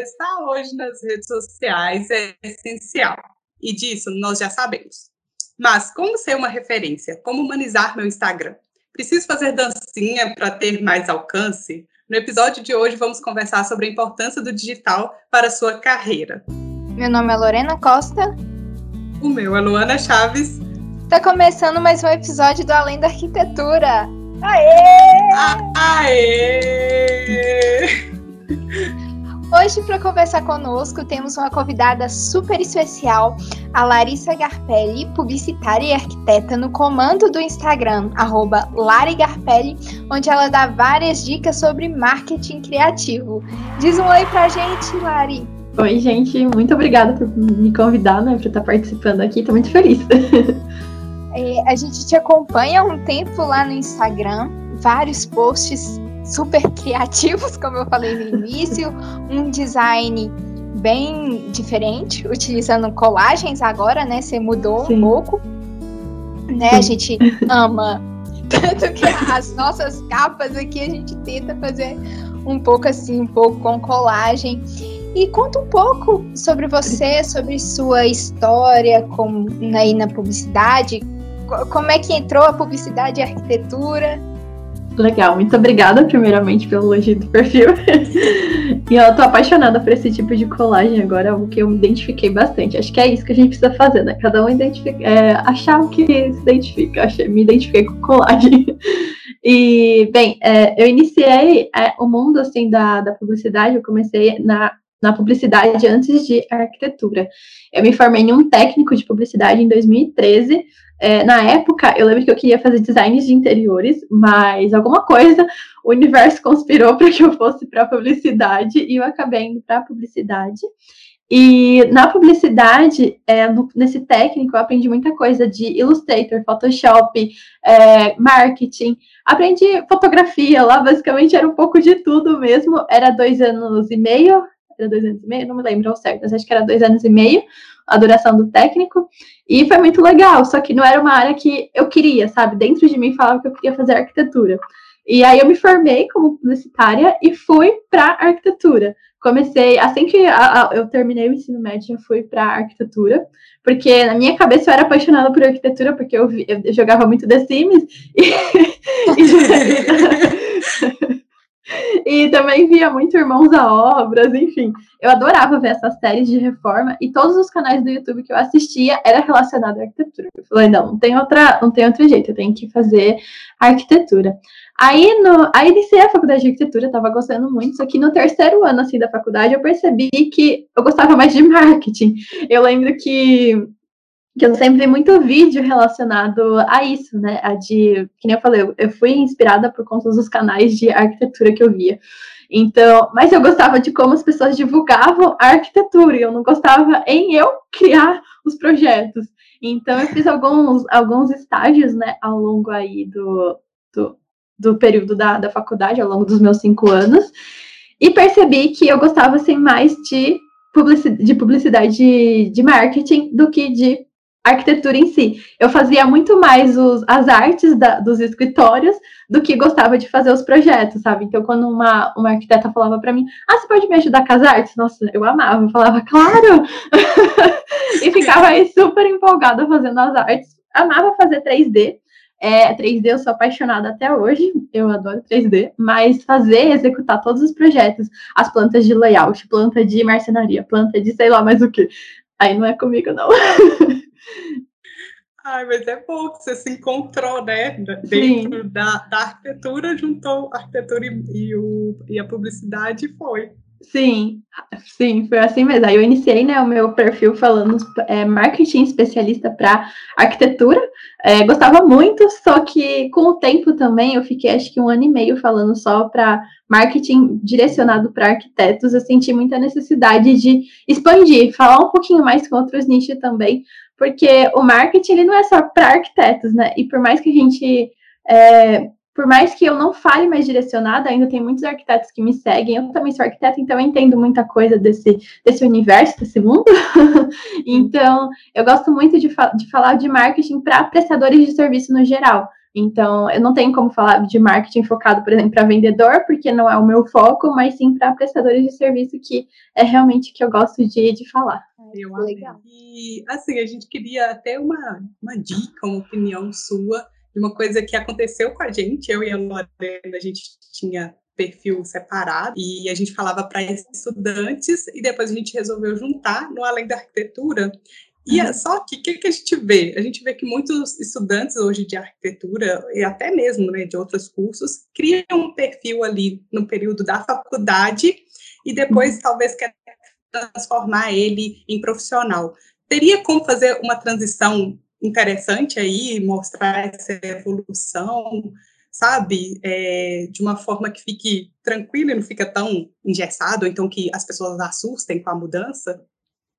estar hoje nas redes sociais é essencial. E disso nós já sabemos. Mas como ser uma referência? Como humanizar meu Instagram? Preciso fazer dancinha para ter mais alcance? No episódio de hoje vamos conversar sobre a importância do digital para a sua carreira. Meu nome é Lorena Costa. O meu é Luana Chaves. Está começando mais um episódio do Além da Arquitetura. Aê! Aê! Hoje, para conversar conosco, temos uma convidada super especial, a Larissa Garpelli, publicitária e arquiteta, no comando do Instagram, arroba Larigarpelli, onde ela dá várias dicas sobre marketing criativo. Diz um oi pra gente, Lari. Oi, gente, muito obrigada por me convidar, né, por estar participando aqui, estou muito feliz. É, a gente te acompanha há um tempo lá no Instagram, vários posts super criativos, como eu falei no início, um design bem diferente, utilizando colagens agora, né? Você mudou Sim. um pouco, né? A gente ama tanto que as nossas capas aqui a gente tenta fazer um pouco assim, um pouco com colagem. E conta um pouco sobre você, sobre sua história com, aí na publicidade. Como é que entrou a publicidade e a arquitetura? Legal, muito obrigada, primeiramente, pelo elogio do perfil. e eu tô apaixonada por esse tipo de colagem agora, algo que eu me identifiquei bastante. Acho que é isso que a gente precisa fazer, né? Cada um identifica, é, achar o que se identifica. Achei, me identifiquei com colagem. E, bem, é, eu iniciei é, o mundo, assim, da, da publicidade, eu comecei na, na publicidade antes de arquitetura. Eu me formei em um técnico de publicidade em 2013, é, na época, eu lembro que eu queria fazer designs de interiores, mas alguma coisa, o universo conspirou para que eu fosse para publicidade e eu acabei indo para publicidade. E na publicidade, é, no, nesse técnico, eu aprendi muita coisa de Illustrator, Photoshop, é, marketing. Aprendi fotografia lá, basicamente era um pouco de tudo mesmo. Era dois anos e meio, era dois anos e meio, não me lembro ao certo, mas acho que era dois anos e meio a duração do técnico. E foi muito legal, só que não era uma área que eu queria, sabe? Dentro de mim falava que eu queria fazer arquitetura. E aí eu me formei como publicitária e fui para arquitetura. Comecei, assim que a, a, eu terminei o ensino médio, eu fui para arquitetura, porque na minha cabeça eu era apaixonada por arquitetura, porque eu, eu jogava muito The Sims e, e e também via muito Irmãos a Obras, enfim. Eu adorava ver essas séries de reforma e todos os canais do YouTube que eu assistia era relacionado à arquitetura. Eu falei, não, não tem outra, não tem outro jeito, eu tenho que fazer arquitetura. Aí, no, aí iniciei a faculdade de arquitetura, estava gostando muito, só que no terceiro ano assim da faculdade eu percebi que eu gostava mais de marketing. Eu lembro que que eu sempre vi muito vídeo relacionado a isso, né? A de, que nem eu falei, eu fui inspirada por conta dos canais de arquitetura que eu via. Então, mas eu gostava de como as pessoas divulgavam a arquitetura, e eu não gostava em eu criar os projetos. Então, eu fiz alguns, alguns estágios, né, ao longo aí do, do, do período da, da faculdade, ao longo dos meus cinco anos, e percebi que eu gostava, assim, mais de publicidade, de, publicidade de, de marketing do que de arquitetura em si. Eu fazia muito mais os, as artes da, dos escritórios do que gostava de fazer os projetos, sabe? Então, quando uma, uma arquiteta falava para mim, ah, você pode me ajudar com as artes? Nossa, eu amava, eu falava, claro! e ficava aí super empolgada fazendo as artes. Amava fazer 3D. É, 3D eu sou apaixonada até hoje, eu adoro 3D, mas fazer, executar todos os projetos, as plantas de layout, planta de marcenaria, planta de sei lá mais o que, aí não é comigo, não. Ai, mas é bom que você se encontrou, né? Dentro da, da, arquitetura, juntou a arquitetura e, e, o, e a publicidade e foi. Sim, sim, foi assim mesmo. Aí eu iniciei né, o meu perfil falando é, marketing especialista para arquitetura. É, gostava muito, só que com o tempo também eu fiquei acho que um ano e meio falando só para marketing direcionado para arquitetos. Eu senti muita necessidade de expandir, falar um pouquinho mais com outros nichos também, porque o marketing ele não é só para arquitetos, né? E por mais que a gente é, por mais que eu não fale mais direcionada, ainda tem muitos arquitetos que me seguem. Eu também sou arquiteta, então eu entendo muita coisa desse, desse universo, desse mundo. então, eu gosto muito de, fa de falar de marketing para prestadores de serviço no geral. Então, eu não tenho como falar de marketing focado, por exemplo, para vendedor, porque não é o meu foco, mas sim para prestadores de serviço, que é realmente que eu gosto de, de falar. Eu Legal. E, assim, a gente queria até uma, uma dica, uma opinião sua de uma coisa que aconteceu com a gente, eu e a Lorena, a gente tinha perfil separado e a gente falava para estudantes e depois a gente resolveu juntar no Além da Arquitetura e é só que o que, que, a gente vê? A gente vê que muitos estudantes hoje de arquitetura, e até mesmo né, de outros cursos, criam um perfil ali no período da faculdade e depois uhum. talvez quer transformar ele em profissional. Teria como fazer uma transição interessante aí, mostrar essa evolução, sabe? É, de uma forma que fique tranquila e não fica tão engessado, então que as pessoas assustem com a mudança?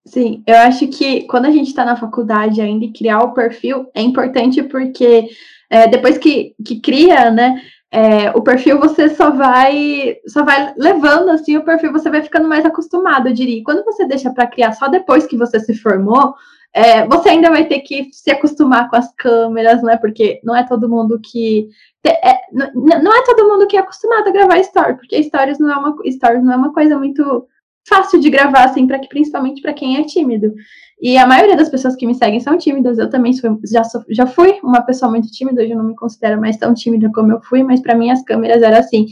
Sim, eu acho que quando a gente está na faculdade ainda e criar o perfil é importante porque é, depois que, que cria, né, é, o perfil você só vai só vai levando assim o perfil você vai ficando mais acostumado, eu diria. quando você deixa para criar só depois que você se formou, é, você ainda vai ter que se acostumar com as câmeras, né? Porque não é todo mundo que é, não, não é todo mundo que é acostumado a gravar stories, porque stories não é uma stories não é uma coisa muito fácil de gravar, assim, que principalmente para quem é tímido. E a maioria das pessoas que me seguem são tímidas. Eu também sou, já, sou, já fui uma pessoa muito tímida, hoje eu não me considero mais tão tímida como eu fui, mas para mim as câmeras eram assim,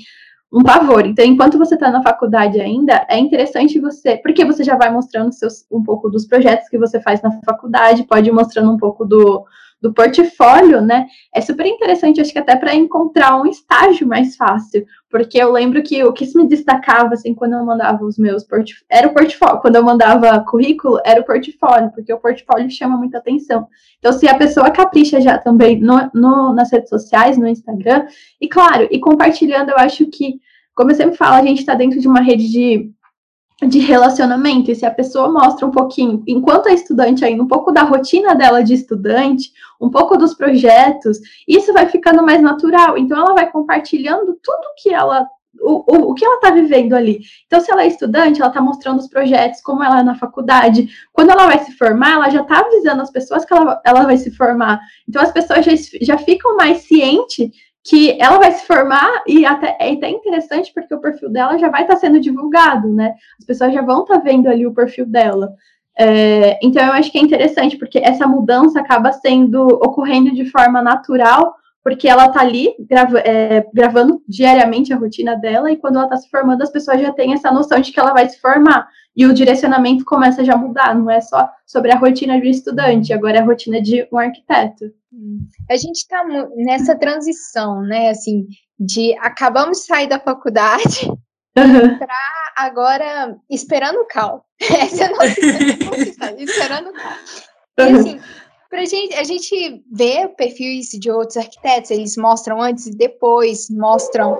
um pavor. Então, enquanto você está na faculdade ainda, é interessante você, porque você já vai mostrando seus, um pouco dos projetos que você faz na faculdade, pode ir mostrando um pouco do, do portfólio, né? É super interessante, acho que até para encontrar um estágio mais fácil, porque eu lembro que o que se me destacava, assim, quando eu mandava os meus portfólios, era o portfólio, quando eu mandava currículo, era o portfólio, porque o portfólio chama muita atenção. Então, se a pessoa capricha já também no, no, nas redes sociais, no Instagram, e claro, e compartilhando, eu acho que, como eu sempre falo, a gente está dentro de uma rede de de relacionamento, e se a pessoa mostra um pouquinho, enquanto é estudante ainda, um pouco da rotina dela de estudante, um pouco dos projetos, isso vai ficando mais natural. Então ela vai compartilhando tudo que ela o, o, o que ela está vivendo ali. Então, se ela é estudante, ela está mostrando os projetos, como ela é na faculdade. Quando ela vai se formar, ela já está avisando as pessoas que ela, ela vai se formar. Então, as pessoas já, já ficam mais cientes que ela vai se formar e até é até interessante porque o perfil dela já vai estar tá sendo divulgado, né? As pessoas já vão estar tá vendo ali o perfil dela. É, então eu acho que é interessante porque essa mudança acaba sendo ocorrendo de forma natural, porque ela está ali é, gravando diariamente a rotina dela e quando ela está se formando as pessoas já têm essa noção de que ela vai se formar e o direcionamento começa já a mudar, não é só sobre a rotina de um estudante, agora é a rotina de um arquiteto. A gente está nessa transição, né? Assim, de acabamos de sair da faculdade uhum. para agora esperando o cal. Essa é a nossa esperando o cal. E assim, pra gente, a gente vê perfis de outros arquitetos, eles mostram antes e depois, mostram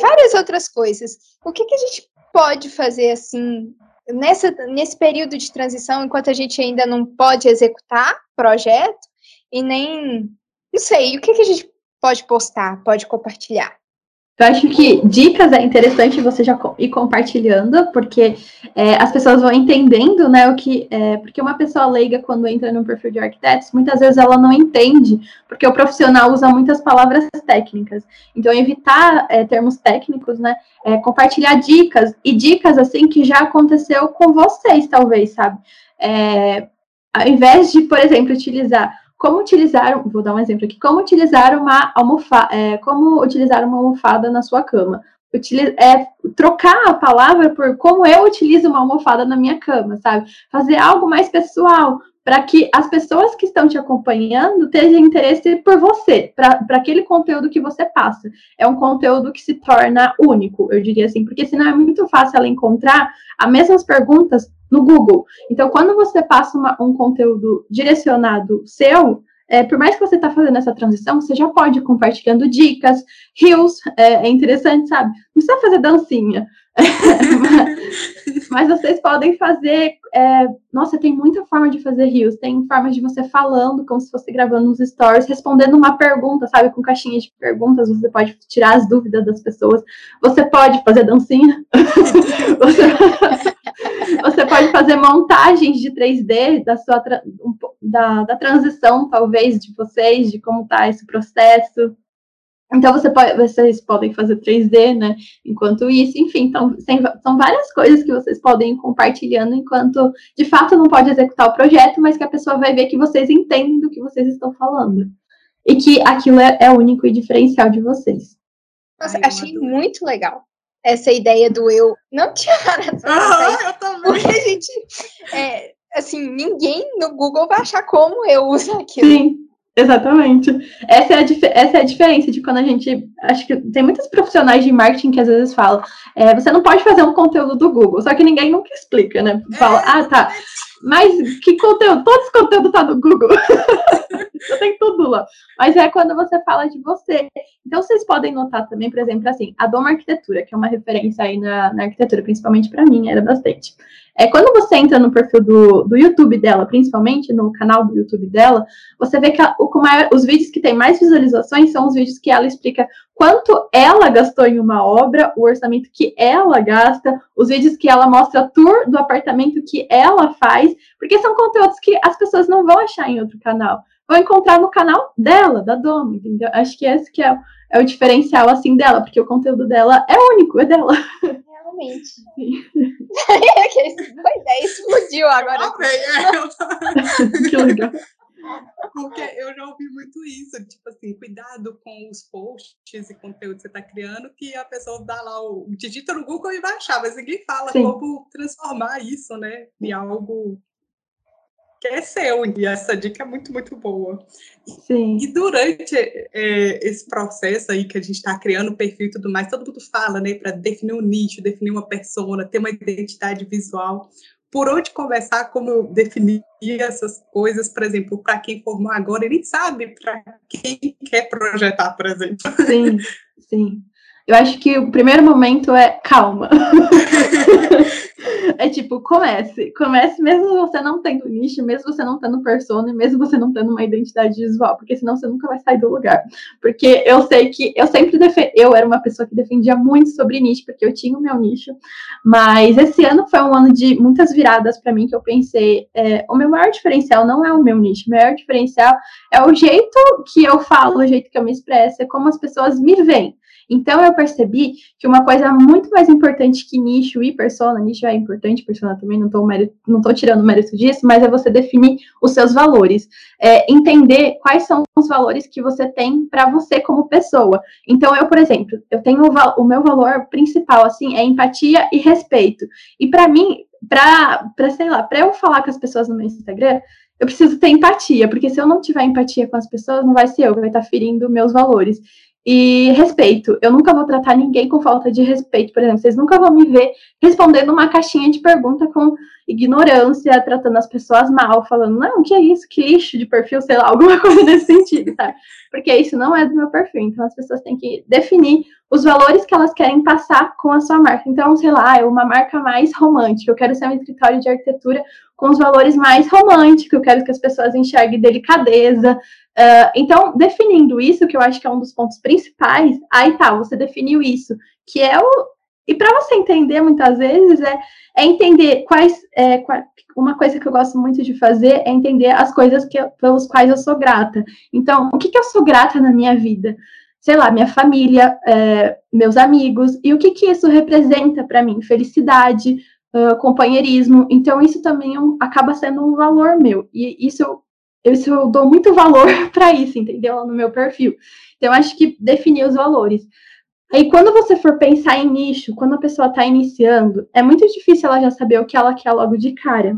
várias outras coisas. O que, que a gente pode fazer assim nessa, nesse período de transição, enquanto a gente ainda não pode executar projeto, e nem. Não sei, o que, que a gente pode postar, pode compartilhar? Eu acho que dicas é interessante você já ir compartilhando, porque é, as pessoas vão entendendo, né, o que, é, porque uma pessoa leiga quando entra no perfil de arquitetos, muitas vezes ela não entende, porque o profissional usa muitas palavras técnicas. Então, evitar é, termos técnicos, né, é, compartilhar dicas, e dicas, assim, que já aconteceu com vocês, talvez, sabe? É, ao invés de, por exemplo, utilizar como utilizar, vou dar um exemplo aqui, como utilizar uma almofada, é, como utilizar uma almofada na sua cama. É, trocar a palavra por como eu utilizo uma almofada na minha cama, sabe? Fazer algo mais pessoal, para que as pessoas que estão te acompanhando tenham interesse por você, para aquele conteúdo que você passa. É um conteúdo que se torna único, eu diria assim, porque senão é muito fácil ela encontrar as mesmas perguntas no Google. Então, quando você passa uma, um conteúdo direcionado seu, é, por mais que você está fazendo essa transição, você já pode ir compartilhando dicas, rios, é, é interessante, sabe? Não precisa fazer dancinha, mas vocês podem fazer. É, nossa, tem muita forma de fazer rios. Tem formas de você falando, como se fosse gravando uns stories, respondendo uma pergunta, sabe? Com caixinha de perguntas, você pode tirar as dúvidas das pessoas. Você pode fazer dancinha. você, você pode fazer montagens de 3D da sua, da, da transição, talvez, de vocês, de como está esse processo. Então você pode, vocês podem fazer 3D, né? Enquanto isso, enfim, então são várias coisas que vocês podem ir compartilhando enquanto de fato não pode executar o projeto, mas que a pessoa vai ver que vocês entendem do que vocês estão falando. E que aquilo é, é único e diferencial de vocês. Nossa, Ai, achei muito legal essa ideia do eu. Não tinha nada. Ah, eu também. Porque a gente. É, assim, ninguém no Google vai achar como eu uso aquilo. Sim. Exatamente. Essa é, a, essa é a diferença de quando a gente. Acho que tem muitos profissionais de marketing que às vezes falam: é, você não pode fazer um conteúdo do Google, só que ninguém nunca explica, né? Fala, ah, tá. Mas que conteúdo? Todo esse conteúdo tá no Google. Você tem tudo lá. Mas é quando você fala de você. Então, vocês podem notar também, por exemplo, assim, a Doma Arquitetura, que é uma referência aí na, na arquitetura, principalmente para mim, era bastante. É, quando você entra no perfil do, do YouTube dela, principalmente no canal do YouTube dela, você vê que a, o, os vídeos que têm mais visualizações são os vídeos que ela explica quanto ela gastou em uma obra, o orçamento que ela gasta, os vídeos que ela mostra tour do apartamento que ela faz, porque são conteúdos que as pessoas não vão achar em outro canal, vão encontrar no canal dela, da Doma, entendeu? Acho que esse que é, é o diferencial, assim, dela, porque o conteúdo dela é único, é dela realmente. Boa ideia, explodiu agora. É, que legal. Porque eu já ouvi muito isso, tipo assim, cuidado com os posts e conteúdo que você está criando, que a pessoa dá lá o digita no Google e vai achar, mas ninguém fala Sim. como transformar isso, né, em algo que é seu. E essa dica é muito, muito boa. Sim. E durante é, esse processo aí que a gente está criando o perfil e tudo mais, todo mundo fala, né, para definir um nicho, definir uma persona, ter uma identidade visual. Por onde começar, como definir essas coisas, por exemplo, para quem formou agora, ele sabe para quem quer projetar, por exemplo. Sim, sim. Eu acho que o primeiro momento é calma. é tipo, comece. Comece mesmo você não tendo nicho, mesmo você não tendo persona, mesmo você não tendo uma identidade visual, porque senão você nunca vai sair do lugar. Porque eu sei que eu sempre defendi, eu era uma pessoa que defendia muito sobre nicho, porque eu tinha o meu nicho, mas esse ano foi um ano de muitas viradas para mim que eu pensei, é, o meu maior diferencial não é o meu nicho, o maior diferencial é o jeito que eu falo, o jeito que eu me expresso, é como as pessoas me veem. Então eu percebi que uma coisa muito mais importante que nicho e persona, nicho é importante, persona também, não estou não tô tirando mérito disso, mas é você definir os seus valores. É, entender quais são os valores que você tem para você como pessoa. Então, eu, por exemplo, eu tenho o, o meu valor principal, assim, é empatia e respeito. E para mim, para, sei lá, para eu falar com as pessoas no meu Instagram, eu preciso ter empatia, porque se eu não tiver empatia com as pessoas, não vai ser eu vai estar ferindo meus valores. E respeito. Eu nunca vou tratar ninguém com falta de respeito, por exemplo. Vocês nunca vão me ver respondendo uma caixinha de pergunta com ignorância, tratando as pessoas mal, falando, não, que é isso, que lixo de perfil, sei lá, alguma coisa nesse sentido, sabe? Porque isso não é do meu perfil. Então as pessoas têm que definir os valores que elas querem passar com a sua marca. Então, sei lá, é uma marca mais romântica. Eu quero ser um escritório de arquitetura com os valores mais românticos. Eu quero que as pessoas enxerguem delicadeza, Uh, então, definindo isso, que eu acho que é um dos pontos principais, aí tá, você definiu isso, que é o. E para você entender, muitas vezes, é, é entender quais. É, uma coisa que eu gosto muito de fazer é entender as coisas que, pelos quais eu sou grata. Então, o que, que eu sou grata na minha vida? Sei lá, minha família, é, meus amigos, e o que, que isso representa para mim? Felicidade, uh, companheirismo. Então, isso também é um, acaba sendo um valor meu. E isso eu isso eu dou muito valor para isso, entendeu? No meu perfil. Então, acho que definir os valores. Aí, quando você for pensar em nicho, quando a pessoa está iniciando, é muito difícil ela já saber o que ela quer logo de cara.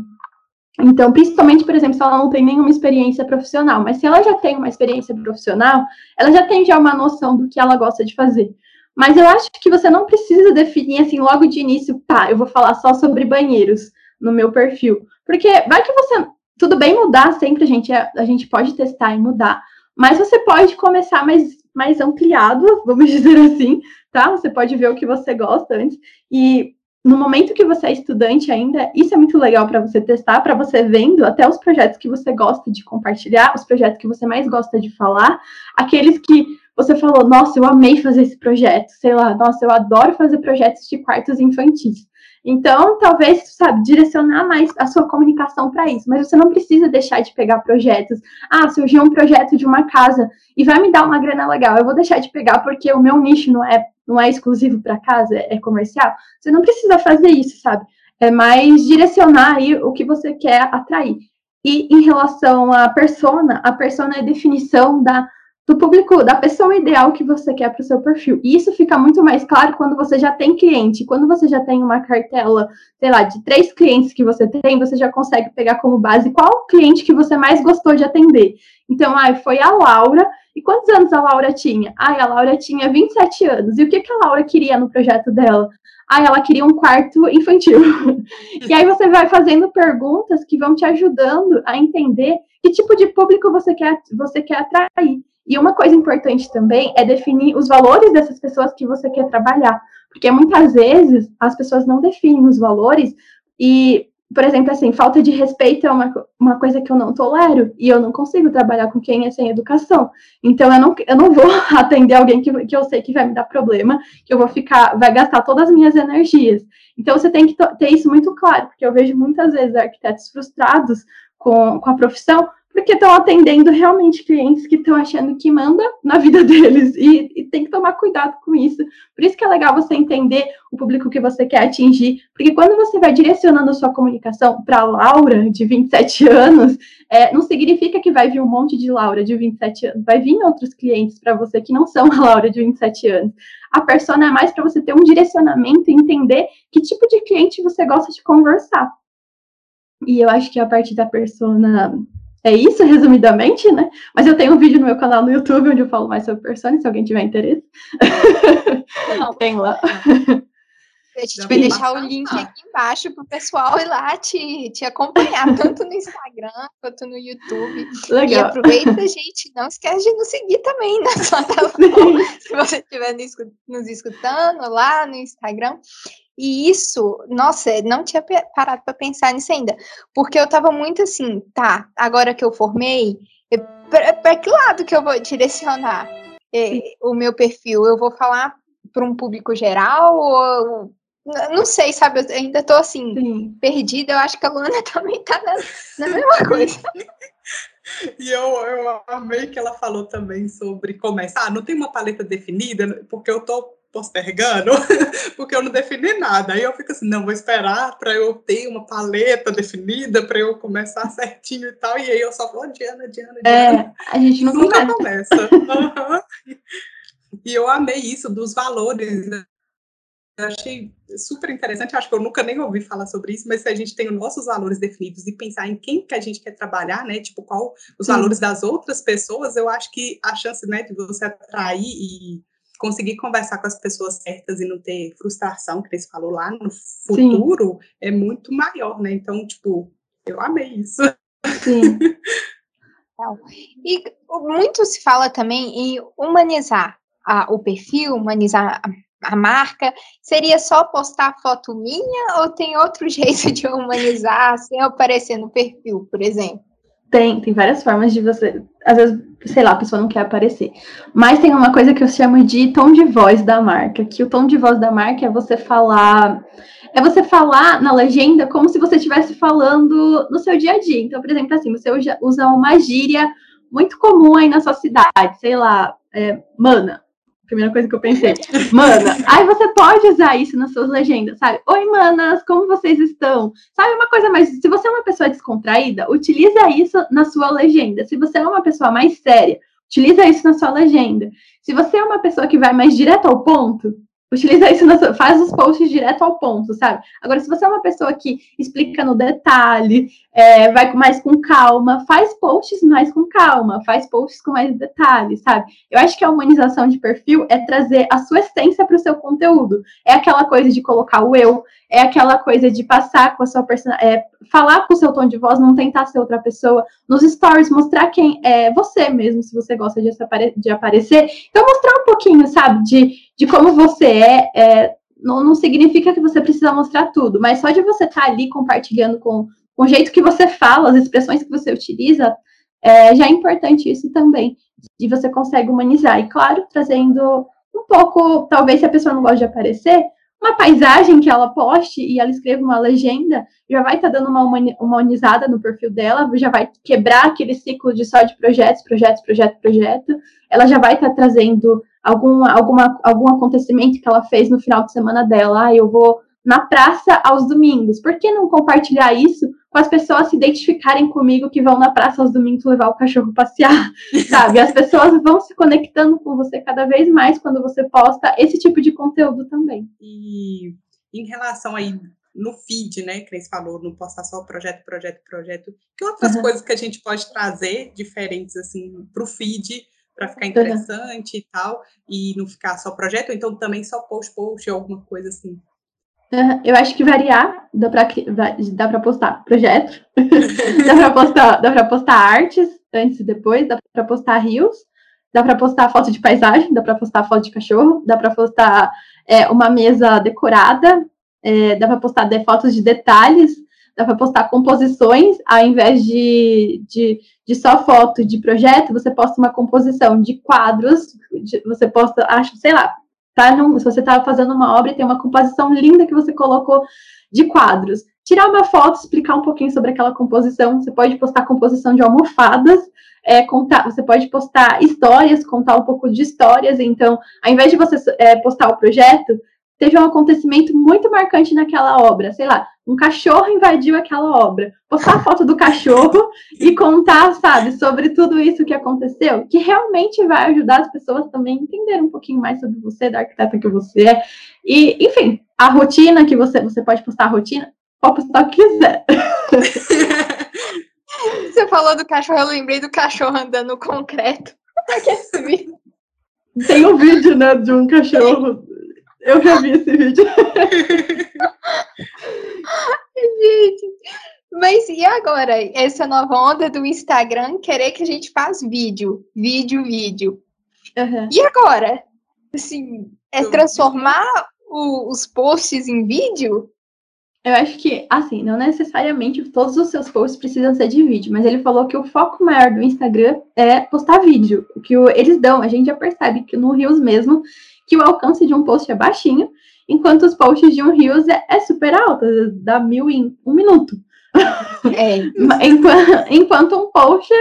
Então, principalmente, por exemplo, se ela não tem nenhuma experiência profissional, mas se ela já tem uma experiência profissional, ela já tem já uma noção do que ela gosta de fazer. Mas eu acho que você não precisa definir assim logo de início, tá, eu vou falar só sobre banheiros no meu perfil. Porque vai que você tudo bem mudar sempre, a gente, a, a gente pode testar e mudar, mas você pode começar mais, mais ampliado, vamos dizer assim, tá? Você pode ver o que você gosta antes. E no momento que você é estudante ainda, isso é muito legal para você testar, para você vendo até os projetos que você gosta de compartilhar, os projetos que você mais gosta de falar, aqueles que você falou, nossa, eu amei fazer esse projeto, sei lá, nossa, eu adoro fazer projetos de quartos infantis. Então, talvez, sabe, direcionar mais a sua comunicação para isso. Mas você não precisa deixar de pegar projetos. Ah, surgiu um projeto de uma casa e vai me dar uma grana legal. Eu vou deixar de pegar porque o meu nicho não é, não é exclusivo para casa, é comercial. Você não precisa fazer isso, sabe? É mais direcionar aí o que você quer atrair. E em relação à persona, a persona é a definição da do público, da pessoa ideal que você quer para o seu perfil. E isso fica muito mais claro quando você já tem cliente. Quando você já tem uma cartela, sei lá, de três clientes que você tem, você já consegue pegar como base qual cliente que você mais gostou de atender. Então, ai, foi a Laura. E quantos anos a Laura tinha? Ai, a Laura tinha 27 anos. E o que, que a Laura queria no projeto dela? Ai, ela queria um quarto infantil. e aí você vai fazendo perguntas que vão te ajudando a entender que tipo de público você quer, você quer atrair. E uma coisa importante também é definir os valores dessas pessoas que você quer trabalhar. Porque muitas vezes as pessoas não definem os valores e, por exemplo, assim, falta de respeito é uma, uma coisa que eu não tolero e eu não consigo trabalhar com quem é sem educação. Então eu não, eu não vou atender alguém que, que eu sei que vai me dar problema, que eu vou ficar, vai gastar todas as minhas energias. Então você tem que ter isso muito claro, porque eu vejo muitas vezes arquitetos frustrados com, com a profissão porque estão atendendo realmente clientes que estão achando que manda na vida deles e, e, tem que tomar cuidado com isso. Por isso que é legal você entender o público que você quer atingir, porque quando você vai direcionando sua comunicação para Laura, de 27 anos, é, não significa que vai vir um monte de Laura de 27 anos, vai vir outros clientes para você que não são a Laura de 27 anos. A persona é mais para você ter um direcionamento e entender que tipo de cliente você gosta de conversar. E eu acho que a partir da persona é isso, resumidamente, né? Mas eu tenho um vídeo no meu canal no YouTube onde eu falo mais sobre Persona, se alguém tiver interesse. Não, tem lá. A gente vai deixar o link aqui embaixo para o pessoal ir lá te, te acompanhar, tanto no Instagram quanto no YouTube. Legal. E aproveita, gente, não esquece de nos seguir também na sua se você estiver nos escutando lá no Instagram. E isso, nossa, não tinha parado para pensar nisso ainda. Porque eu tava muito assim, tá, agora que eu formei, para que lado que eu vou direcionar eh, o meu perfil? Eu vou falar para um público geral ou não sei, sabe? Eu ainda tô assim, Sim. perdida. Eu acho que a Luana também tá na, na mesma coisa. E eu, eu amei que ela falou também sobre começar. Ah, não tem uma paleta definida, porque eu tô postergando, porque eu não defini nada. Aí eu fico assim, não, vou esperar para eu ter uma paleta definida, para eu começar certinho e tal. E aí eu só vou adiando, adiando, adiando. É, a gente não nunca começa. Uhum. E eu amei isso dos valores, né? Eu achei super interessante, acho que eu nunca nem ouvi falar sobre isso, mas se a gente tem os nossos valores definidos e pensar em quem que a gente quer trabalhar, né, tipo, qual os valores das outras pessoas, eu acho que a chance, né, de você atrair e conseguir conversar com as pessoas certas e não ter frustração, que você falou lá no futuro, Sim. é muito maior, né? Então, tipo, eu amei isso. Sim. e muito se fala também em humanizar a, o perfil, humanizar a, a marca. Seria só postar foto minha ou tem outro jeito de humanizar sem aparecer no perfil, por exemplo? Tem, tem várias formas de você. Às vezes, sei lá, a pessoa não quer aparecer. Mas tem uma coisa que eu chamo de tom de voz da marca, que o tom de voz da marca é você falar. É você falar na legenda como se você estivesse falando no seu dia a dia. Então, por exemplo, assim, você usa uma gíria muito comum aí na sua cidade, sei lá, é, mana. Primeira coisa que eu pensei, mana. Aí você pode usar isso nas suas legendas, sabe? Oi, manas, como vocês estão? Sabe uma coisa mais. Se você é uma pessoa descontraída, utiliza isso na sua legenda. Se você é uma pessoa mais séria, utiliza isso na sua legenda. Se você é uma pessoa que vai mais direto ao ponto, Utiliza isso, na, faz os posts direto ao ponto, sabe? Agora, se você é uma pessoa que explica no detalhe, é, vai mais com calma, faz posts mais com calma, faz posts com mais detalhes, sabe? Eu acho que a humanização de perfil é trazer a sua essência para o seu conteúdo. É aquela coisa de colocar o eu, é aquela coisa de passar com a sua personalidade, é, falar com o seu tom de voz, não tentar ser outra pessoa. Nos stories, mostrar quem é você mesmo, se você gosta de, de aparecer. Então, mostrar um pouquinho, sabe, de, de como você é. é não, não, significa que você precisa mostrar tudo, mas só de você estar tá ali compartilhando com, com o jeito que você fala, as expressões que você utiliza, é, já é importante isso também. E você consegue humanizar. E, claro, trazendo um pouco, talvez se a pessoa não gosta de aparecer, uma paisagem que ela poste e ela escreva uma legenda, já vai estar tá dando uma humanizada no perfil dela, já vai quebrar aquele ciclo de só de projetos, projetos, projeto, projeto. Ela já vai estar tá trazendo algum, alguma, algum acontecimento que ela fez no final de semana dela. Ah, eu vou na praça aos domingos. Por que não compartilhar isso com as pessoas se identificarem comigo que vão na praça aos domingos levar o cachorro passear, sabe? As pessoas vão se conectando com você cada vez mais quando você posta esse tipo de conteúdo também. E em relação aí no feed, né, que você falou, não postar só projeto, projeto, projeto, que outras uhum. coisas que a gente pode trazer diferentes assim para o feed para ficar interessante uhum. e tal, e não ficar só projeto, ou então também só post, post, alguma coisa assim. Eu acho que variar, dá para dá pra postar projeto, dá para postar, dá postar artes antes e depois, dá para postar rios, dá para postar foto de paisagem, dá para postar foto de cachorro, dá para postar é, uma mesa decorada, é, dá para postar de, fotos de detalhes, dá para postar composições, ao invés de, de, de, só foto de projeto, você posta uma composição de quadros, de, você posta, acho, sei lá, tá num, se você está fazendo uma obra e tem uma composição linda que você colocou de quadros, tirar uma foto, explicar um pouquinho sobre aquela composição. Você pode postar composição de almofadas, é, contar, você pode postar histórias, contar um pouco de histórias. Então, ao invés de você é, postar o projeto, teve um acontecimento muito marcante naquela obra. Sei lá, um cachorro invadiu aquela obra. Postar a foto do cachorro e contar, sabe, sobre tudo isso que aconteceu, que realmente vai ajudar as pessoas também a entender um pouquinho mais sobre você, da arquiteta que você é. E, enfim, a rotina que você, você pode postar a rotina, pode postar o que quiser. Você falou do cachorro, eu lembrei do cachorro andando no concreto. Tem um vídeo, né, de um cachorro eu já vi esse vídeo. gente, mas e agora? Essa nova onda do Instagram querer que a gente faz vídeo, vídeo, vídeo. Uhum. E agora? Assim, é transformar o, os posts em vídeo? Eu acho que, assim, não necessariamente todos os seus posts precisam ser de vídeo, mas ele falou que o foco maior do Instagram é postar vídeo. O que eles dão, a gente já percebe que no Rios mesmo, que o alcance de um post é baixinho, enquanto os posts de um Reels é, é super alto, dá mil em um minuto. É. enquanto, enquanto um post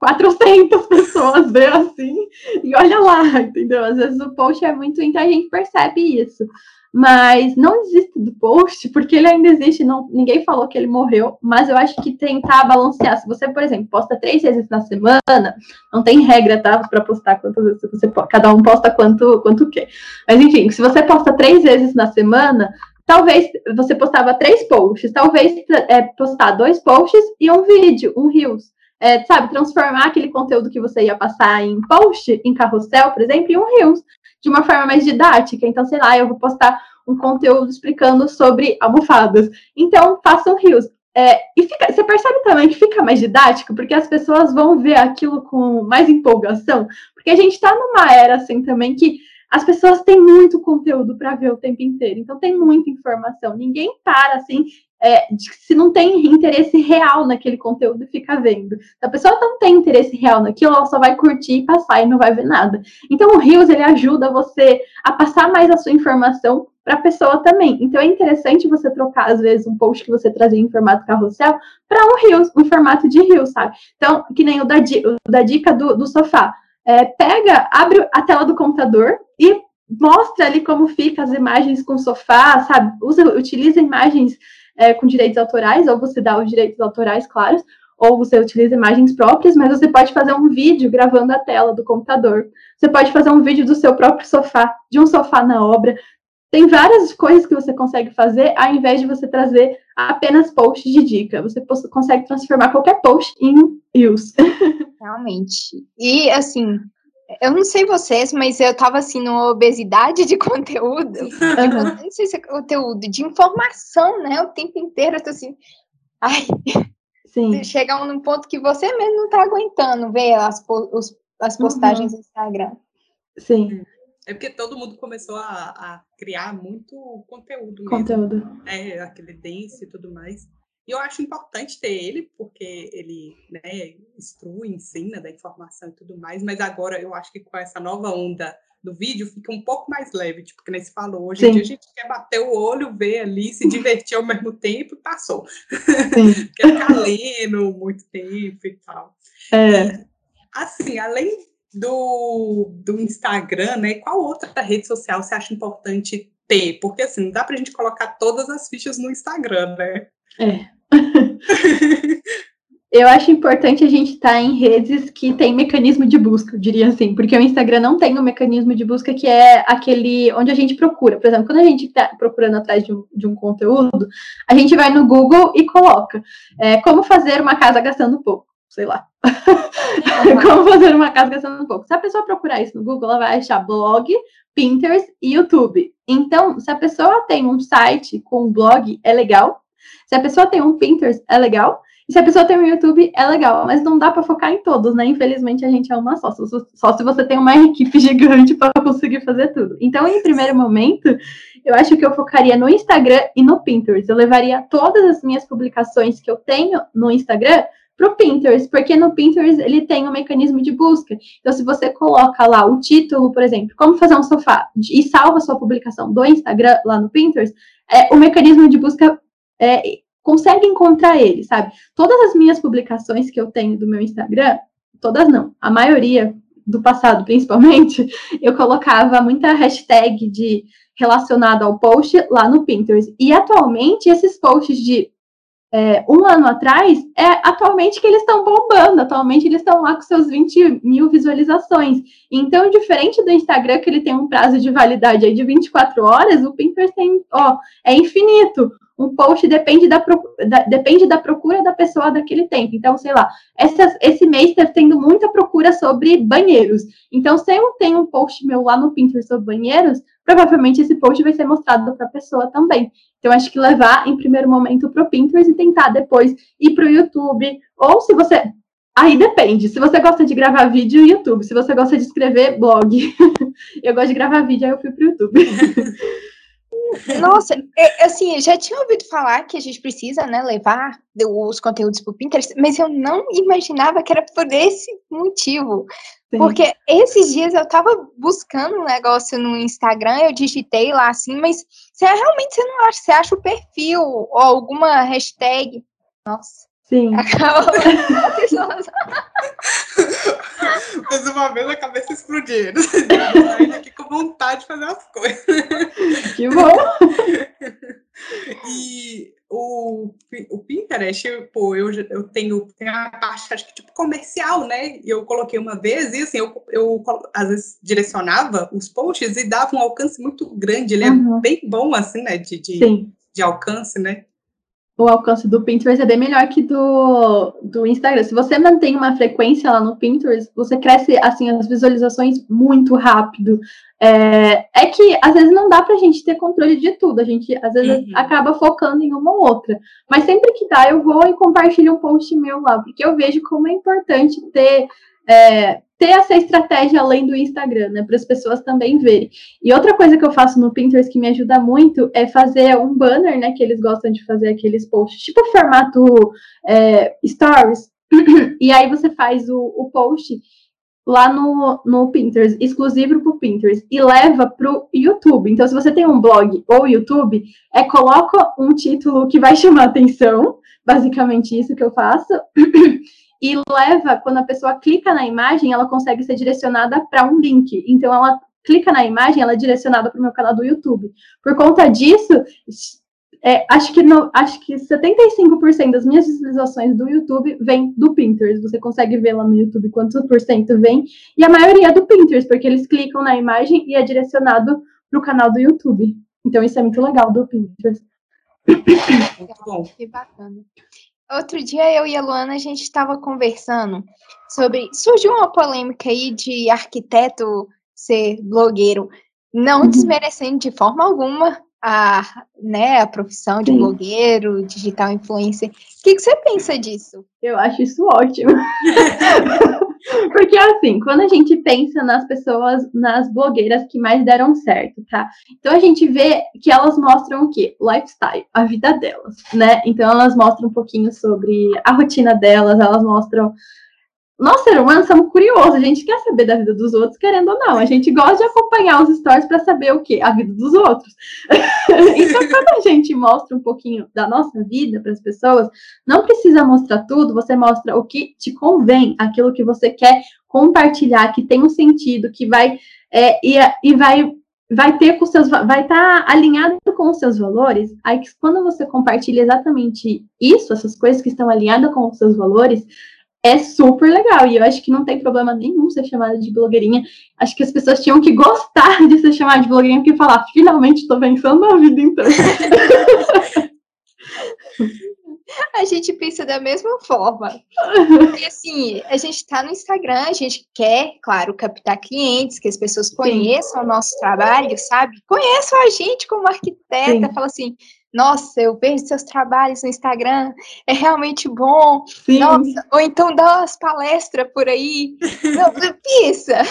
400 pessoas vê assim, e olha lá, entendeu? Às vezes o post é muito, então a gente percebe isso. Mas não desista do post, porque ele ainda existe, não, ninguém falou que ele morreu, mas eu acho que tentar balancear. Se você, por exemplo, posta três vezes na semana, não tem regra, tá? Para postar quantas vezes você cada um posta quanto, quanto quer. Mas enfim, se você posta três vezes na semana, talvez você postava três posts, talvez é, postar dois posts e um vídeo, um Reels. É, sabe, transformar aquele conteúdo que você ia passar em post, em carrossel, por exemplo, em um Reels de uma forma mais didática. Então, sei lá, eu vou postar um conteúdo explicando sobre almofadas. Então, façam rios. É, e fica, você percebe também que fica mais didático, porque as pessoas vão ver aquilo com mais empolgação, porque a gente está numa era assim também que as pessoas têm muito conteúdo para ver o tempo inteiro, então tem muita informação. Ninguém para assim é, se não tem interesse real naquele conteúdo, fica vendo. Se a pessoa não tem interesse real naquilo, ela só vai curtir e passar e não vai ver nada. Então, o Rios, ele ajuda você a passar mais a sua informação para a pessoa também. Então, é interessante você trocar, às vezes, um post que você trazia em formato carrossel para um Rios, um formato de Rios, sabe? Então, que nem o da, o da dica do, do sofá. É, pega, abre a tela do computador e mostra ali como fica as imagens com sofá, sabe? Usa, utiliza imagens é, com direitos autorais, ou você dá os direitos autorais, claro, ou você utiliza imagens próprias, mas você pode fazer um vídeo gravando a tela do computador. Você pode fazer um vídeo do seu próprio sofá, de um sofá na obra. Tem várias coisas que você consegue fazer, ao invés de você trazer apenas posts de dica. Você consegue transformar qualquer post em reels. Realmente. E, assim, eu não sei vocês, mas eu tava assim numa obesidade de conteúdo. Uhum. não sei se é conteúdo, de informação, né? O tempo inteiro eu tô assim. Ai. Sim. Chega num ponto que você mesmo não tá aguentando ver as, os, as postagens uhum. no Instagram. Sim. É porque todo mundo começou a, a criar muito conteúdo. Mesmo. Conteúdo. É, aquele dance e tudo mais. E eu acho importante ter ele, porque ele né, instrui, ensina da informação e tudo mais, mas agora eu acho que com essa nova onda do vídeo fica um pouco mais leve, tipo, que nem se falou. Hoje Sim. em dia a gente quer bater o olho, ver ali, se divertir ao mesmo tempo e passou. quer ficar lendo muito tempo e tal. É. assim, além do, do Instagram, né? Qual outra rede social você acha importante ter? Porque assim, não dá pra gente colocar todas as fichas no Instagram, né? É. eu acho importante a gente estar tá em redes que tem mecanismo de busca, eu diria assim, porque o Instagram não tem um mecanismo de busca que é aquele onde a gente procura. Por exemplo, quando a gente está procurando atrás de um, de um, conteúdo, a gente vai no Google e coloca é, como fazer uma casa gastando pouco, sei lá. como fazer uma casa gastando pouco. Se a pessoa procurar isso no Google, ela vai achar blog, Pinterest e YouTube. Então, se a pessoa tem um site com um blog, é legal. Se a pessoa tem um Pinterest, é legal. E se a pessoa tem um YouTube, é legal, mas não dá para focar em todos, né? Infelizmente, a gente é uma só. Só se você tem uma equipe gigante para conseguir fazer tudo. Então, em primeiro momento, eu acho que eu focaria no Instagram e no Pinterest. Eu levaria todas as minhas publicações que eu tenho no Instagram para o Pinterest, porque no Pinterest ele tem um mecanismo de busca. Então, se você coloca lá o título, por exemplo, como fazer um sofá, e salva sua publicação do Instagram lá no Pinterest, é, o mecanismo de busca é, consegue encontrar ele, sabe? Todas as minhas publicações que eu tenho do meu Instagram, todas não, a maioria do passado, principalmente, eu colocava muita hashtag de relacionado ao post lá no Pinterest. E atualmente esses posts de é, um ano atrás, é atualmente que eles estão bombando, atualmente eles estão lá com seus 20 mil visualizações. Então, diferente do Instagram, que ele tem um prazo de validade aí de 24 horas, o Pinterest tem, ó, é infinito um post depende da, da, depende da procura da pessoa daquele tempo. Então, sei lá, esse mês está tendo muita procura sobre banheiros. Então, se eu tenho um post meu lá no Pinterest sobre banheiros, provavelmente esse post vai ser mostrado para a pessoa também. Então, acho que levar em primeiro momento para o Pinterest e tentar depois ir para o YouTube. Ou se você. Aí depende. Se você gosta de gravar vídeo, YouTube. Se você gosta de escrever, blog. eu gosto de gravar vídeo, aí eu fui para o YouTube. Nossa, é, assim, eu já tinha ouvido falar que a gente precisa, né, levar os conteúdos para o Pinterest, mas eu não imaginava que era por esse motivo. Sim. Porque esses dias eu tava buscando um negócio no Instagram, eu digitei lá assim, mas você realmente você não acha, você acha o perfil ou alguma hashtag. Nossa. Sim. Acabou. Mas uma vez a cabeça explodindo. Saindo aqui com vontade de fazer as coisas. Que bom! E o, o Pinterest, pô, eu, eu tenho, tenho a parte, acho que tipo comercial, né? Eu coloquei uma vez e assim, eu, eu às vezes direcionava os posts e dava um alcance muito grande. Ele é uhum. bem bom, assim, né? De, de, de alcance, né? O alcance do Pinterest é bem melhor que do, do Instagram. Se você mantém uma frequência lá no Pinterest, você cresce assim as visualizações muito rápido. É, é que às vezes não dá pra gente ter controle de tudo. A gente às vezes uhum. acaba focando em uma ou outra. Mas sempre que dá, eu vou e compartilho um post meu lá, porque eu vejo como é importante ter. É, ter essa estratégia além do Instagram, né, para as pessoas também verem. E outra coisa que eu faço no Pinterest que me ajuda muito é fazer um banner, né, que eles gostam de fazer aqueles posts, tipo formato é, stories, e aí você faz o, o post lá no, no Pinterest, exclusivo para o Pinterest, e leva para o YouTube. Então, se você tem um blog ou YouTube, é coloca um título que vai chamar atenção, basicamente isso que eu faço, e leva, quando a pessoa clica na imagem, ela consegue ser direcionada para um link. Então, ela clica na imagem, ela é direcionada para o meu canal do YouTube. Por conta disso, é, acho, que no, acho que 75% das minhas visualizações do YouTube vem do Pinterest. Você consegue ver lá no YouTube quantos por cento vem. E a maioria é do Pinterest, porque eles clicam na imagem e é direcionado para o canal do YouTube. Então, isso é muito legal do Pinterest. Bom. Que bacana. Outro dia eu e a Luana a gente estava conversando sobre. Surgiu uma polêmica aí de arquiteto ser blogueiro, não uhum. desmerecendo de forma alguma a, né, a profissão de Sim. blogueiro, digital influencer. O que, que você pensa disso? Eu acho isso ótimo. Porque assim, quando a gente pensa nas pessoas, nas blogueiras que mais deram certo, tá? Então a gente vê que elas mostram o quê? Lifestyle, a vida delas, né? Então elas mostram um pouquinho sobre a rotina delas, elas mostram nós, ser humanos, somos curiosos, a gente quer saber da vida dos outros, querendo ou não. A gente gosta de acompanhar os stories para saber o quê? A vida dos outros. então, quando a gente mostra um pouquinho da nossa vida para as pessoas, não precisa mostrar tudo, você mostra o que te convém, aquilo que você quer compartilhar, que tem um sentido, que vai é, e, e vai vai ter com seus vai estar tá alinhado com os seus valores. Aí quando você compartilha exatamente isso, essas coisas que estão alinhadas com os seus valores, é super legal. E eu acho que não tem problema nenhum ser chamada de blogueirinha. Acho que as pessoas tinham que gostar de ser chamada de blogueirinha, porque falar, finalmente estou vencendo na vida, então. A gente pensa da mesma forma. Porque, assim, a gente está no Instagram, a gente quer, claro, captar clientes, que as pessoas conheçam Sim. o nosso trabalho, sabe? Conheçam a gente como arquiteta, Sim. fala assim, nossa, eu vejo seus trabalhos no Instagram, é realmente bom. Sim. Nossa, ou então dá umas palestras por aí. Não, pensa.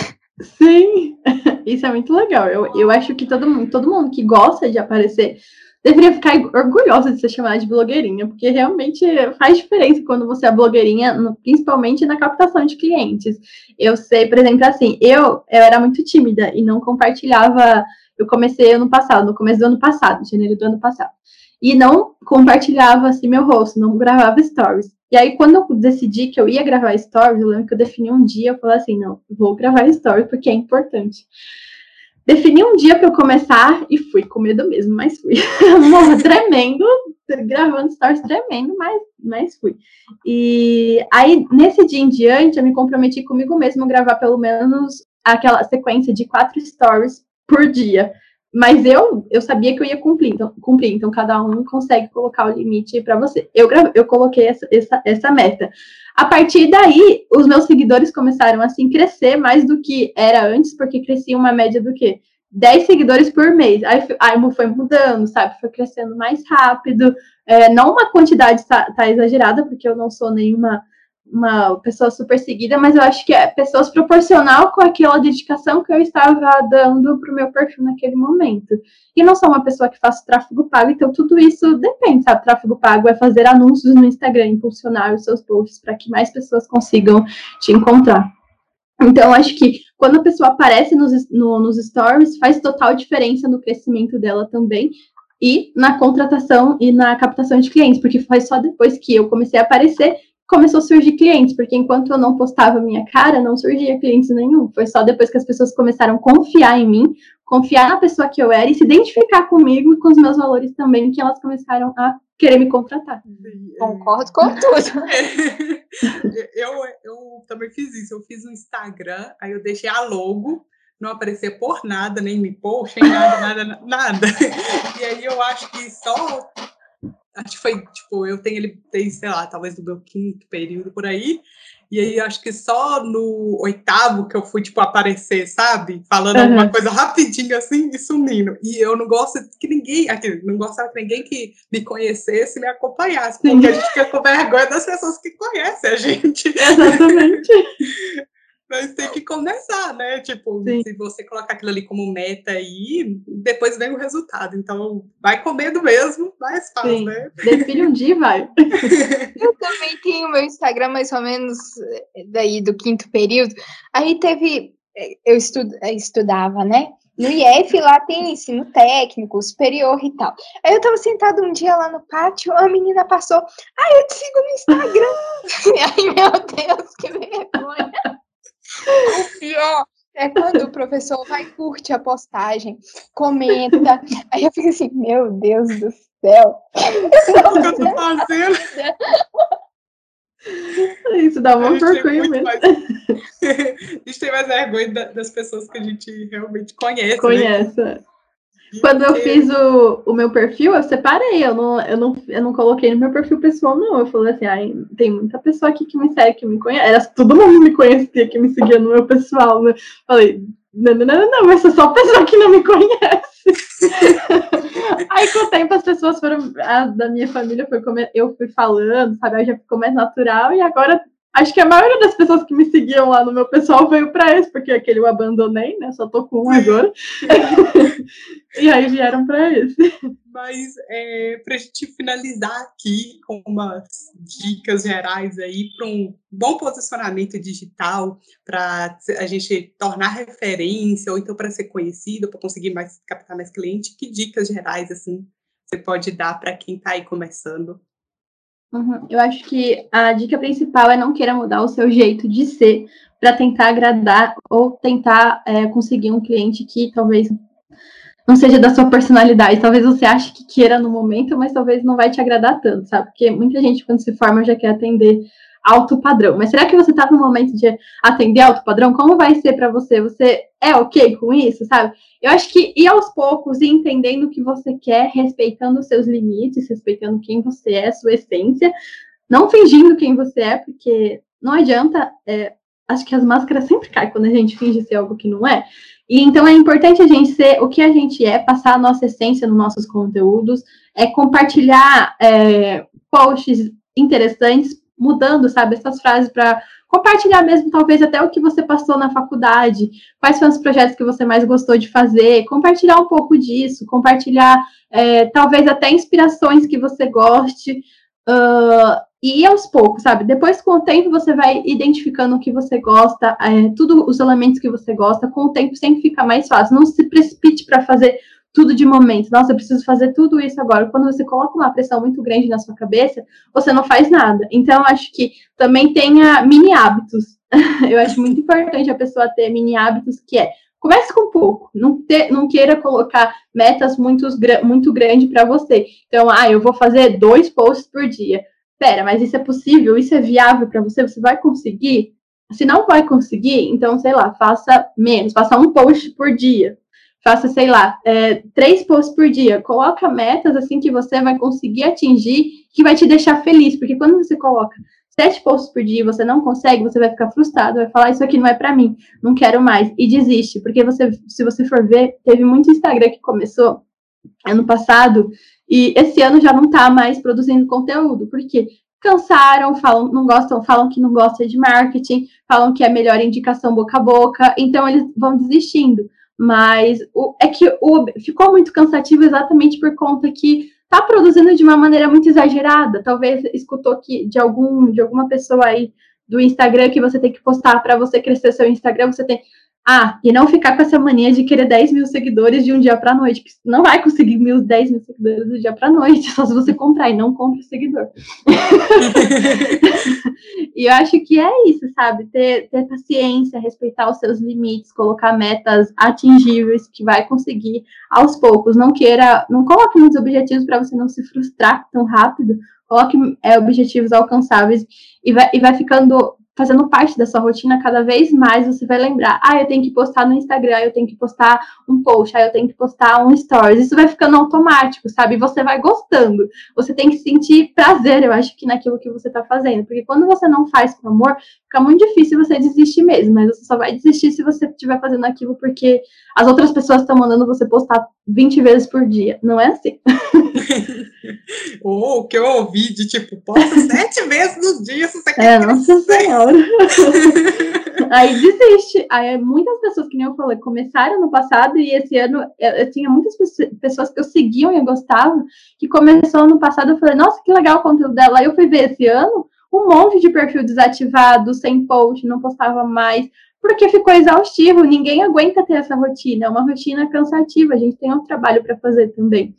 Sim, isso é muito legal. Eu, eu acho que todo mundo, todo mundo que gosta de aparecer deveria ficar orgulhosa de ser chamada de blogueirinha, porque realmente faz diferença quando você é blogueirinha, principalmente na captação de clientes. Eu sei, por exemplo, assim, eu, eu era muito tímida e não compartilhava. Eu comecei ano passado, no começo do ano passado, janeiro do ano passado, e não compartilhava assim meu rosto, não gravava stories. E aí, quando eu decidi que eu ia gravar stories, eu lembro que eu defini um dia, eu falei assim, não, vou gravar stories porque é importante. Defini um dia para eu começar e fui com medo mesmo, mas fui. tremendo, gravando stories tremendo, mas, mas fui. E aí, nesse dia em diante, eu me comprometi comigo mesmo a gravar pelo menos aquela sequência de quatro stories por dia. Mas eu, eu sabia que eu ia cumprir, então, cumprir, então cada um consegue colocar o limite para você. Eu, eu coloquei essa, essa, essa meta. A partir daí, os meus seguidores começaram assim crescer mais do que era antes, porque crescia uma média do que 10 seguidores por mês. Aí, aí foi mudando, sabe? Foi crescendo mais rápido. É, não uma quantidade tá, tá exagerada, porque eu não sou nenhuma uma pessoa super seguida, mas eu acho que é pessoas proporcional com aquela dedicação que eu estava dando para o meu perfil naquele momento. E não sou uma pessoa que faço tráfego pago, então tudo isso depende, sabe? Tráfego pago é fazer anúncios no Instagram, impulsionar os seus posts para que mais pessoas consigam te encontrar. Então, acho que quando a pessoa aparece nos, no, nos stories, faz total diferença no crescimento dela também e na contratação e na captação de clientes, porque foi só depois que eu comecei a aparecer começou a surgir clientes, porque enquanto eu não postava minha cara, não surgia clientes nenhum. Foi só depois que as pessoas começaram a confiar em mim, confiar na pessoa que eu era e se identificar comigo e com os meus valores também, que elas começaram a querer me contratar. É. Concordo com tudo. eu, eu também fiz isso. Eu fiz um Instagram, aí eu deixei a logo, não aparecer por nada, nem me post, nem nada, nada, nada. E aí eu acho que só acho que foi, tipo, eu tenho ele desde, sei lá, talvez do meu quinto período por aí. E aí acho que só no oitavo que eu fui, tipo, aparecer, sabe? Falando uhum. alguma coisa rapidinho assim e sumindo. E eu não gosto que ninguém, aqui, não gostava que ninguém que me conhecesse me acompanhasse, porque a gente fica com vergonha das pessoas que conhecem a gente. Exatamente. Mas tem que começar, né? Tipo, Sim. se você colocar aquilo ali como meta aí, depois vem o resultado. Então, vai com medo mesmo, mas faz, Sim. né? Define um dia vai. Eu também tenho meu Instagram mais ou menos eh, daí do quinto período. Aí teve, eh, eu estudo, eh, estudava, né? No IF lá tem ensino técnico, superior e tal. Aí eu tava sentada um dia lá no pátio, a menina passou, ah, eu te sigo no Instagram. Ai, meu Deus, que vergonha. O pior é quando o professor vai curte a postagem, comenta, aí eu fico assim, meu Deus do céu. O que eu tô fazendo? Isso dá uma vergonha mesmo. Mais... a gente tem mais vergonha das pessoas que a gente realmente conhece. Né? Conhece. Né? Quando eu fiz o, o meu perfil, eu separei, eu não, eu, não, eu não coloquei no meu perfil pessoal, não. Eu falei assim, ai, tem muita pessoa aqui que me segue, que me conhece. Era, todo mundo me conhecia, que me seguia no meu pessoal, né? Falei, não, não, não, não, mas é só pessoa que não me conhece. Aí com o tempo as pessoas foram, as da minha família foi como eu fui falando, sabe? Aí já ficou mais natural e agora Acho que a maioria das pessoas que me seguiam lá no meu pessoal veio para esse, porque aquele eu abandonei, né? Só tô com um agora. e aí vieram para esse. Mas é, para a gente finalizar aqui com umas dicas gerais aí para um bom posicionamento digital, para a gente tornar referência, ou então para ser conhecido, para conseguir mais captar mais cliente, que dicas gerais assim você pode dar para quem está aí começando? Uhum. Eu acho que a dica principal é não queira mudar o seu jeito de ser para tentar agradar ou tentar é, conseguir um cliente que talvez não seja da sua personalidade. Talvez você ache que queira no momento, mas talvez não vai te agradar tanto, sabe? Porque muita gente, quando se forma, já quer atender alto padrão. Mas será que você está no momento de atender alto padrão? Como vai ser para você? Você é ok com isso, sabe? Eu acho que ir aos poucos e entendendo o que você quer, respeitando os seus limites, respeitando quem você é, sua essência, não fingindo quem você é, porque não adianta. É, acho que as máscaras sempre caem quando a gente finge ser algo que não é. E então é importante a gente ser o que a gente é, passar a nossa essência nos nossos conteúdos, é compartilhar é, posts interessantes mudando, sabe, essas frases para compartilhar mesmo, talvez até o que você passou na faculdade, quais foram os projetos que você mais gostou de fazer, compartilhar um pouco disso, compartilhar é, talvez até inspirações que você goste, uh, e aos poucos, sabe? Depois, com o tempo, você vai identificando o que você gosta, é, tudo os elementos que você gosta, com o tempo sempre fica mais fácil. Não se precipite para fazer tudo de momento. Nossa, eu preciso fazer tudo isso agora. Quando você coloca uma pressão muito grande na sua cabeça, você não faz nada. Então, acho que também tenha mini hábitos. eu acho muito importante a pessoa ter mini hábitos, que é comece com pouco, não, ter, não queira colocar metas muito, muito grandes para você. Então, ah, eu vou fazer dois posts por dia. Pera, mas isso é possível? Isso é viável para você? Você vai conseguir? Se não vai conseguir, então, sei lá, faça menos, faça um post por dia faça, sei lá, é, três posts por dia. Coloca metas assim que você vai conseguir atingir, que vai te deixar feliz, porque quando você coloca sete posts por dia e você não consegue, você vai ficar frustrado, vai falar, isso aqui não é para mim, não quero mais, e desiste, porque você, se você for ver, teve muito Instagram que começou ano passado, e esse ano já não tá mais produzindo conteúdo, porque cansaram, falam, não gostam, falam que não gostam de marketing, falam que é melhor indicação boca a boca, então eles vão desistindo. Mas o, é que o, ficou muito cansativo exatamente por conta que está produzindo de uma maneira muito exagerada. Talvez escutou que de algum de alguma pessoa aí do Instagram que você tem que postar para você crescer seu Instagram, você tem ah, e não ficar com essa mania de querer 10 mil seguidores de um dia para noite, porque não vai conseguir mil, 10 mil seguidores do dia para noite, só se você comprar e não compre o seguidor. e eu acho que é isso, sabe? Ter, ter paciência, respeitar os seus limites, colocar metas atingíveis que vai conseguir aos poucos. Não queira, não coloque muitos objetivos para você não se frustrar tão rápido. Coloque é, objetivos alcançáveis e vai, e vai ficando fazendo parte da sua rotina, cada vez mais você vai lembrar, ah, eu tenho que postar no Instagram, eu tenho que postar um post, ah, eu tenho que postar um stories. Isso vai ficando automático, sabe? Você vai gostando. Você tem que sentir prazer, eu acho que naquilo que você tá fazendo, porque quando você não faz com amor, fica muito difícil você desistir mesmo, mas você só vai desistir se você estiver fazendo aquilo porque as outras pessoas estão mandando você postar 20 vezes por dia. Não é assim. Ou o que eu ouvi de tipo, posta sete vezes no dia se você quer. É, nossa senhora. Aí desiste. Aí muitas pessoas, que nem eu falei, começaram no passado e esse ano eu, eu tinha muitas pessoas que eu seguia e eu gostava, que começou no passado, eu falei, nossa, que legal o conteúdo dela. Aí eu fui ver esse ano, um monte de perfil desativado, sem post, não postava mais, porque ficou exaustivo, ninguém aguenta ter essa rotina, é uma rotina cansativa, a gente tem um trabalho para fazer também.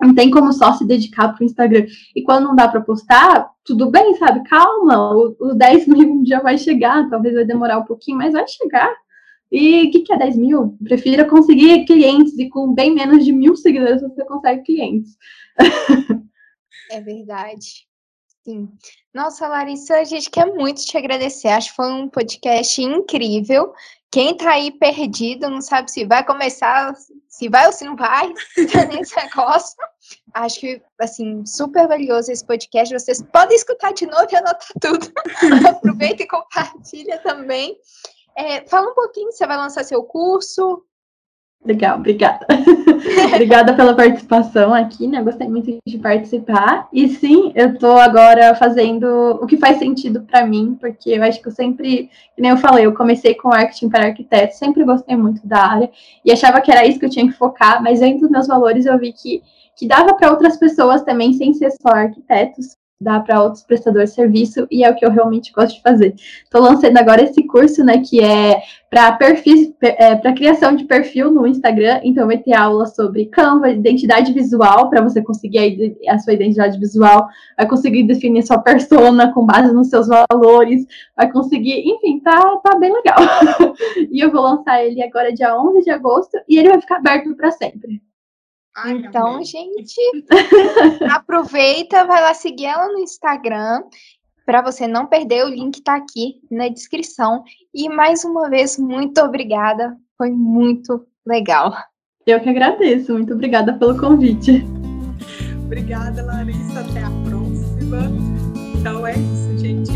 Não tem como só se dedicar para o Instagram. E quando não dá para postar, tudo bem, sabe? Calma, os 10 mil já vai chegar, talvez vai demorar um pouquinho, mas vai chegar. E o que, que é 10 mil? Prefira conseguir clientes e com bem menos de mil seguidores você consegue clientes. É verdade. Sim. Nossa, Larissa, a gente quer muito te agradecer. Acho que foi um podcast incrível. Quem tá aí perdido, não sabe se vai começar, se vai ou se não vai, nesse negócio. Acho que, assim, super valioso esse podcast. Vocês podem escutar de novo e anotar tudo. Aproveita e compartilha também. É, fala um pouquinho, você vai lançar seu curso? Legal, obrigada. obrigada pela participação aqui, né? Gostei muito de participar. E sim, eu estou agora fazendo o que faz sentido para mim, porque eu acho que eu sempre, que nem eu falei, eu comecei com marketing para arquitetos, sempre gostei muito da área e achava que era isso que eu tinha que focar, mas dentro dos meus valores eu vi que, que dava para outras pessoas também, sem ser só arquitetos dá para outros prestadores de serviço e é o que eu realmente gosto de fazer. Estou lançando agora esse curso, né, que é para perfis, é, para criação de perfil no Instagram. Então vai ter aula sobre Canva, identidade visual para você conseguir a, a, sua identidade visual, vai conseguir definir sua persona com base nos seus valores, vai conseguir, enfim, tá tá bem legal. e eu vou lançar ele agora dia 11 de agosto e ele vai ficar aberto para sempre. Ai, então, gente, aproveita, vai lá seguir ela no Instagram para você não perder. O link está aqui na descrição. E mais uma vez, muito obrigada. Foi muito legal. Eu que agradeço. Muito obrigada pelo convite. Obrigada, Larissa. Até a próxima. Então é isso, gente.